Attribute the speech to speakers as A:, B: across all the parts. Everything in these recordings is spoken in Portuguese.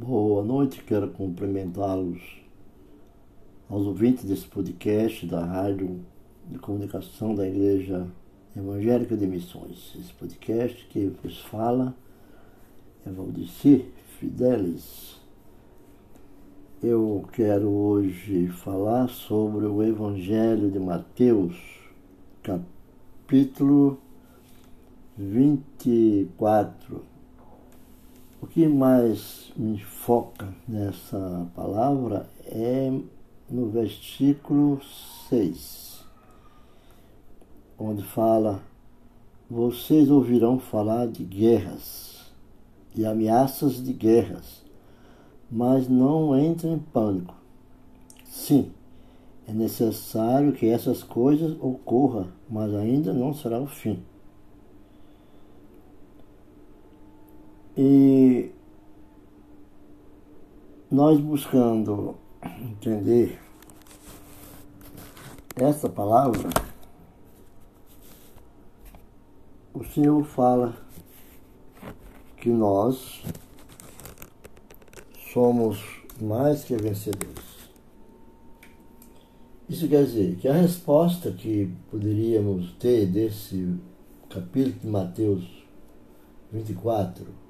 A: Boa noite, quero cumprimentá-los aos ouvintes desse podcast da Rádio de Comunicação da Igreja Evangélica de Missões. Esse podcast que vos fala é Valdeci Fidelis. Eu quero hoje falar sobre o Evangelho de Mateus, capítulo 24. Que mais me foca nessa palavra é no versículo 6, onde fala: Vocês ouvirão falar de guerras e ameaças de guerras, mas não entrem em pânico. Sim, é necessário que essas coisas ocorram, mas ainda não será o fim. E nós buscando entender essa palavra, o Senhor fala que nós somos mais que vencedores. Isso quer dizer que a resposta que poderíamos ter desse capítulo de Mateus 24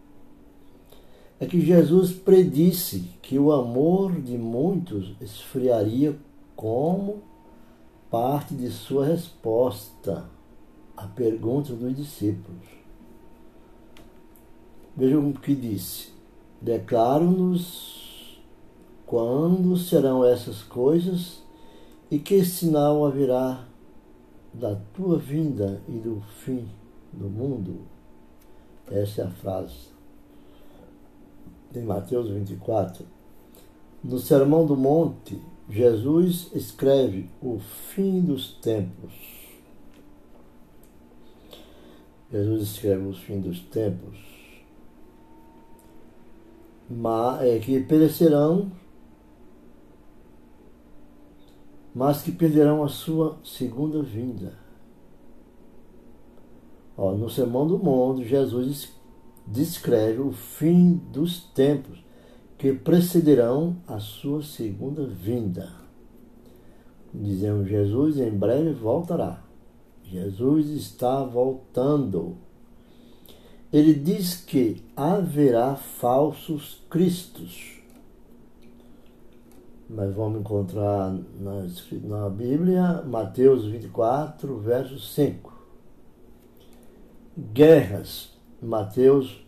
A: é que Jesus predisse que o amor de muitos esfriaria como parte de sua resposta à pergunta dos discípulos. Vejam o que disse: Declaro-nos quando serão essas coisas e que sinal haverá da tua vinda e do fim do mundo. Essa é a frase em Mateus 24, no Sermão do Monte, Jesus escreve o fim dos tempos. Jesus escreve o fim dos tempos, mas é que perecerão, mas que perderão a sua segunda vinda. Ó, no Sermão do Monte, Jesus descreve o fim dos tempos que precederão a sua segunda vinda. Dizemos, Jesus em breve voltará. Jesus está voltando. Ele diz que haverá falsos cristos. Nós vamos encontrar na, na Bíblia, Mateus 24, verso 5. Guerras, Mateus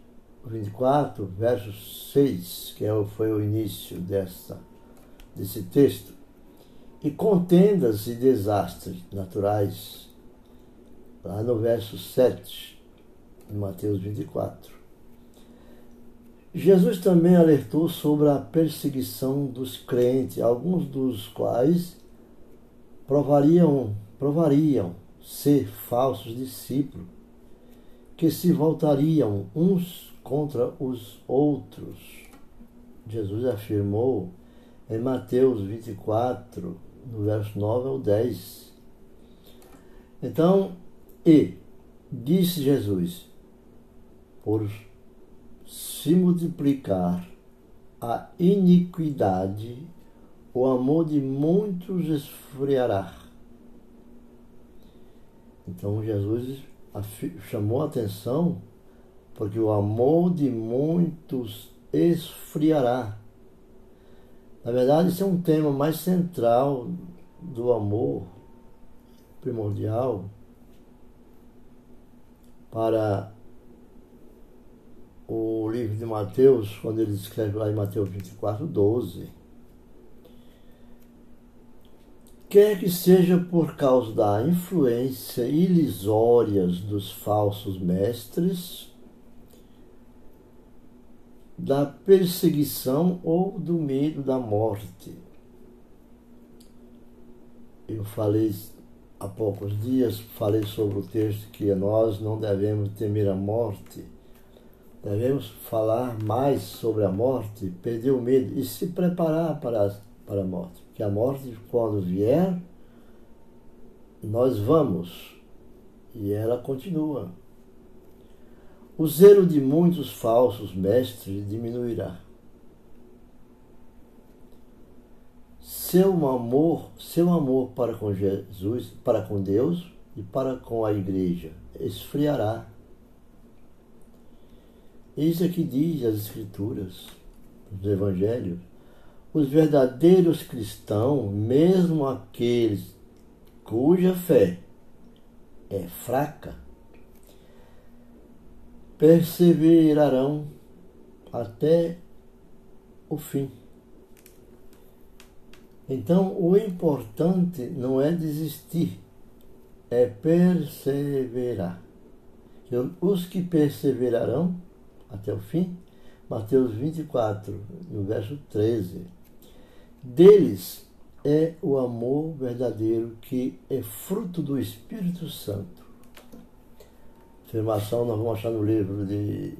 A: 24, verso 6, que é foi o início dessa, desse texto, e contendas e desastres naturais, lá no verso 7, de Mateus 24. Jesus também alertou sobre a perseguição dos crentes, alguns dos quais provariam, provariam ser falsos discípulos que se voltariam uns contra os outros. Jesus afirmou em Mateus 24, no verso 9 ao 10. Então, e disse Jesus, por se multiplicar a iniquidade, o amor de muitos esfriará. Então Jesus chamou a atenção porque o amor de muitos esfriará. Na verdade, isso é um tema mais central do amor primordial para o livro de Mateus, quando ele escreve lá em Mateus 24, 12 quer que seja por causa da influência ilisória dos falsos mestres, da perseguição ou do medo da morte. Eu falei há poucos dias, falei sobre o texto que nós não devemos temer a morte, devemos falar mais sobre a morte, perder o medo e se preparar para, para a morte. Que a morte, quando vier, nós vamos. E ela continua. O zelo de muitos falsos mestres diminuirá. Seu amor, seu amor para com Jesus, para com Deus e para com a igreja esfriará. Isso é que diz as escrituras, os evangelhos. Os verdadeiros cristãos, mesmo aqueles cuja fé é fraca, perseverarão até o fim. Então, o importante não é desistir, é perseverar. Os que perseverarão até o fim, Mateus 24, no verso 13. Deles é o amor verdadeiro que é fruto do Espírito Santo. Afirmação nós vamos achar no livro de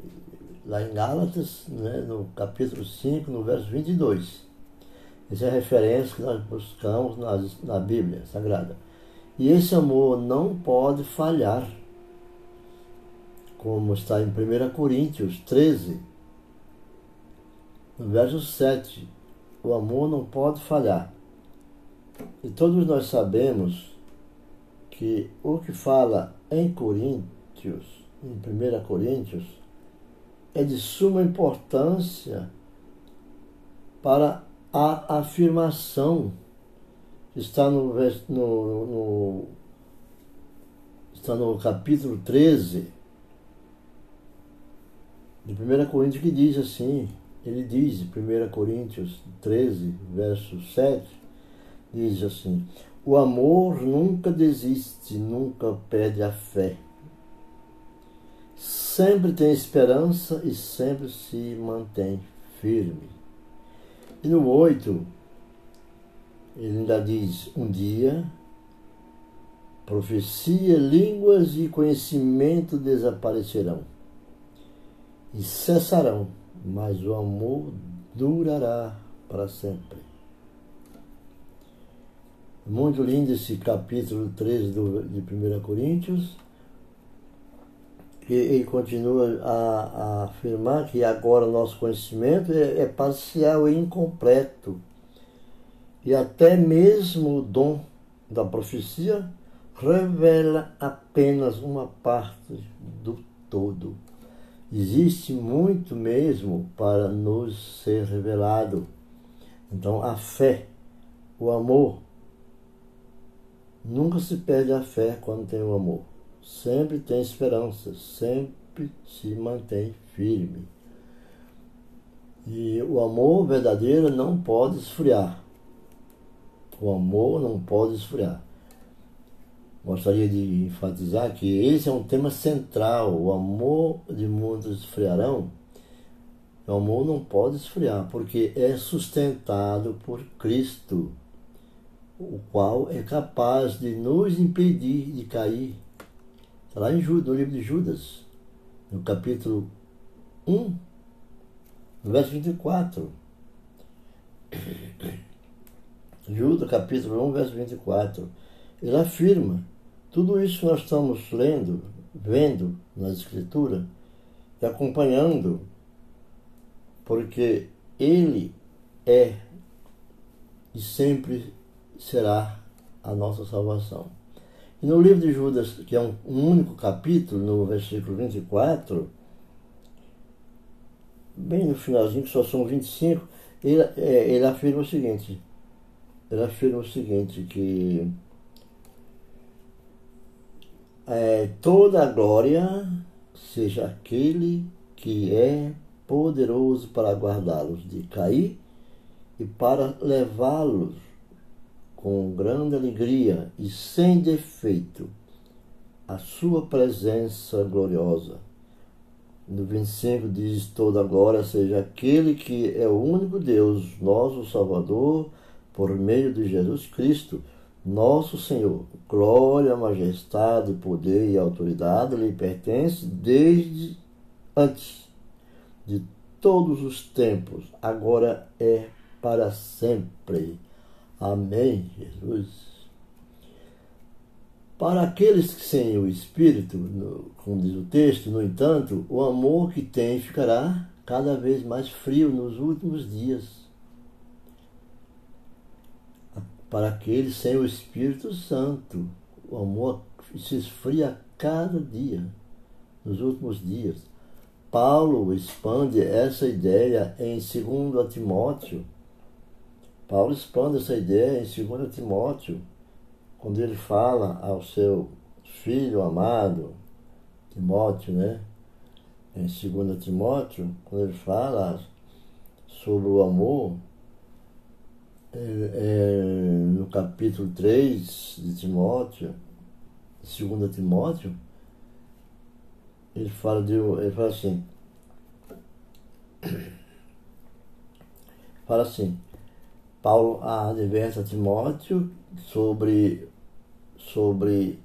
A: lá em Gálatas, né, no capítulo 5, no verso 22. Essa é a referência que nós buscamos nas, na Bíblia Sagrada. E esse amor não pode falhar, como está em 1 Coríntios 13, no verso 7. O amor não pode falhar. E todos nós sabemos que o que fala em Coríntios, em 1 Coríntios, é de suma importância para a afirmação que está no, no, no, está no capítulo 13 de 1 Coríntios que diz assim, ele diz, 1 Coríntios 13, verso 7, diz assim, o amor nunca desiste, nunca perde a fé. Sempre tem esperança e sempre se mantém firme. E no 8, ele ainda diz: um dia, profecia, línguas e conhecimento desaparecerão e cessarão, mas o amor durará para sempre. Muito lindo esse capítulo 13 do, de 1 Coríntios que ele continua a, a, afirmar que agora nosso conhecimento é, é parcial e incompleto. E até mesmo o dom da profecia revela apenas uma parte do todo. Existe muito mesmo para nos ser revelado. Então, a fé, o amor, nunca se perde a fé quando tem o amor sempre tem esperança, sempre se mantém firme. E o amor verdadeiro não pode esfriar. O amor não pode esfriar. Gostaria de enfatizar que esse é um tema central. O amor de muitos esfriarão. O amor não pode esfriar, porque é sustentado por Cristo, o qual é capaz de nos impedir de cair Está lá em Judas, no livro de Judas, no capítulo 1, no verso 24. Judas, capítulo 1, verso 24. Ele afirma tudo isso que nós estamos lendo, vendo nas Escrituras e acompanhando, porque Ele é e sempre será a nossa salvação. E no livro de Judas, que é um, um único capítulo, no versículo 24, bem no finalzinho, que só são 25, ele, é, ele afirma o seguinte, ele afirma o seguinte, que é, toda a glória seja aquele que é poderoso para guardá-los de cair e para levá-los com grande alegria e sem defeito a sua presença gloriosa. No 25 diz: Toda glória seja aquele que é o único Deus, nosso Salvador, por meio de Jesus Cristo, nosso Senhor. Glória, majestade, poder e autoridade lhe pertence desde antes de todos os tempos, agora é para sempre. Amém, Jesus. Para aqueles que sem o Espírito, como diz o texto, no entanto, o amor que tem ficará cada vez mais frio nos últimos dias. Para aqueles sem o Espírito Santo. O amor se esfria a cada dia, nos últimos dias. Paulo expande essa ideia em 2 Timóteo. Paulo expande essa ideia em 2 Timóteo, quando ele fala ao seu filho amado, Timóteo, né? Em 2 Timóteo, quando ele fala sobre o amor, é, é, no capítulo 3 de Timóteo, 2 Timóteo, ele fala, de, ele fala assim, fala assim, Paulo adverte a Timóteo sobre, sobre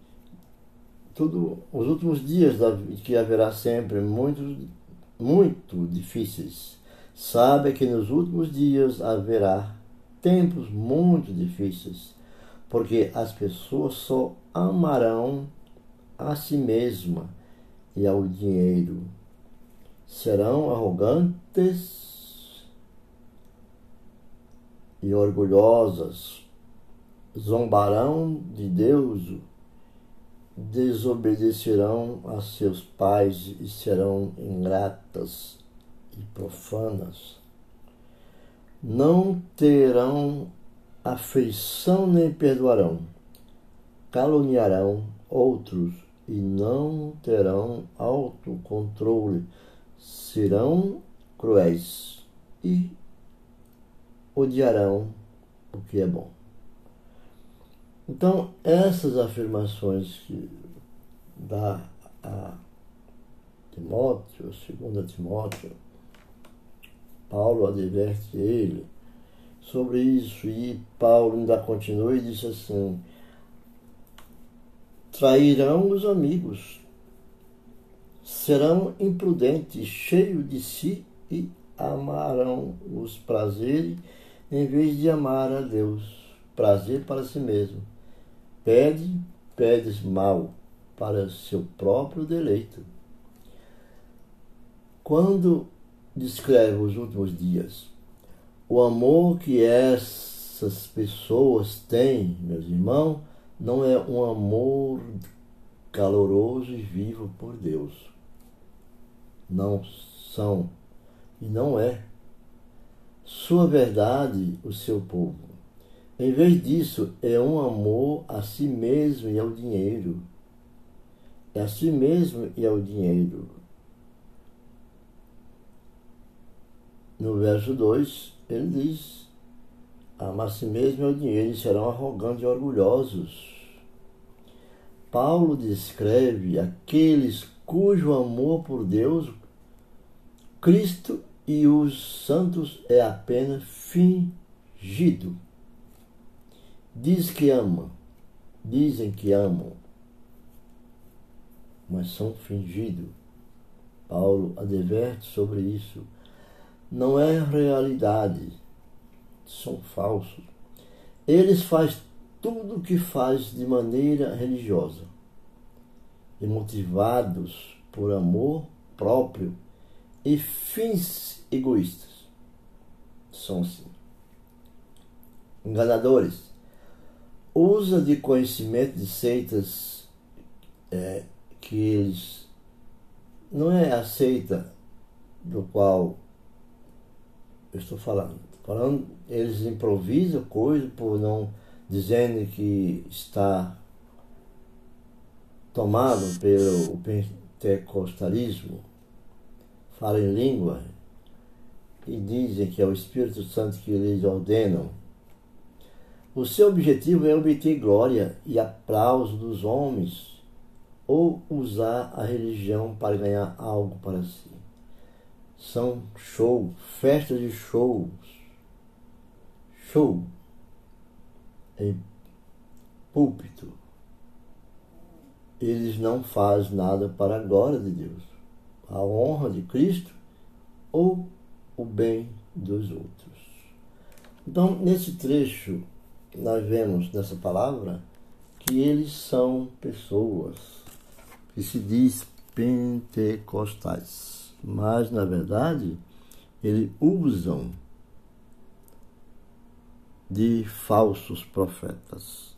A: tudo, os últimos dias da, que haverá sempre muito, muito difíceis. Sabe que nos últimos dias haverá tempos muito difíceis, porque as pessoas só amarão a si mesma e ao dinheiro. Serão arrogantes e orgulhosas, zombarão de Deus, desobedecerão a seus pais e serão ingratas e profanas não terão afeição nem perdoarão, caluniarão outros e não terão autocontrole, serão cruéis e odiarão o que é bom. Então, essas afirmações que dá a Timóteo, 2 Timóteo, Paulo adverte ele sobre isso e Paulo ainda continua e diz assim: trairão os amigos, serão imprudentes, cheios de si e amarão os prazeres em vez de amar a Deus, prazer para si mesmo. Pede, pedes mal para seu próprio deleito. Quando descreve os últimos dias. O amor que essas pessoas têm, meus irmãos, não é um amor caloroso e vivo por Deus. Não são e não é. Sua verdade, o seu povo. Em vez disso, é um amor a si mesmo e ao dinheiro. É a si mesmo e ao dinheiro. No verso 2, ele diz: Amar-se mesmo é o dinheiro e serão arrogantes e orgulhosos. Paulo descreve aqueles cujo amor por Deus, Cristo e os santos é apenas fingido. Diz que ama, dizem que amam, mas são fingidos. Paulo adverte sobre isso não é realidade, são falsos. Eles fazem tudo o que faz de maneira religiosa e motivados por amor próprio e fins egoístas. São assim. Enganadores. Usa de conhecimento de seitas é, que eles não é a seita do qual eu estou falando. Falando, eles improvisam coisas por não dizendo que está tomado pelo pentecostalismo, falam em língua e dizem que é o Espírito Santo que lhes ordenam. O seu objetivo é obter glória e aplauso dos homens ou usar a religião para ganhar algo para si são show, festas de shows. Show em púlpito. Eles não fazem nada para a glória de Deus, a honra de Cristo ou o bem dos outros. Então, nesse trecho, nós vemos nessa palavra que eles são pessoas que se diz pentecostais mas na verdade eles usam de falsos profetas.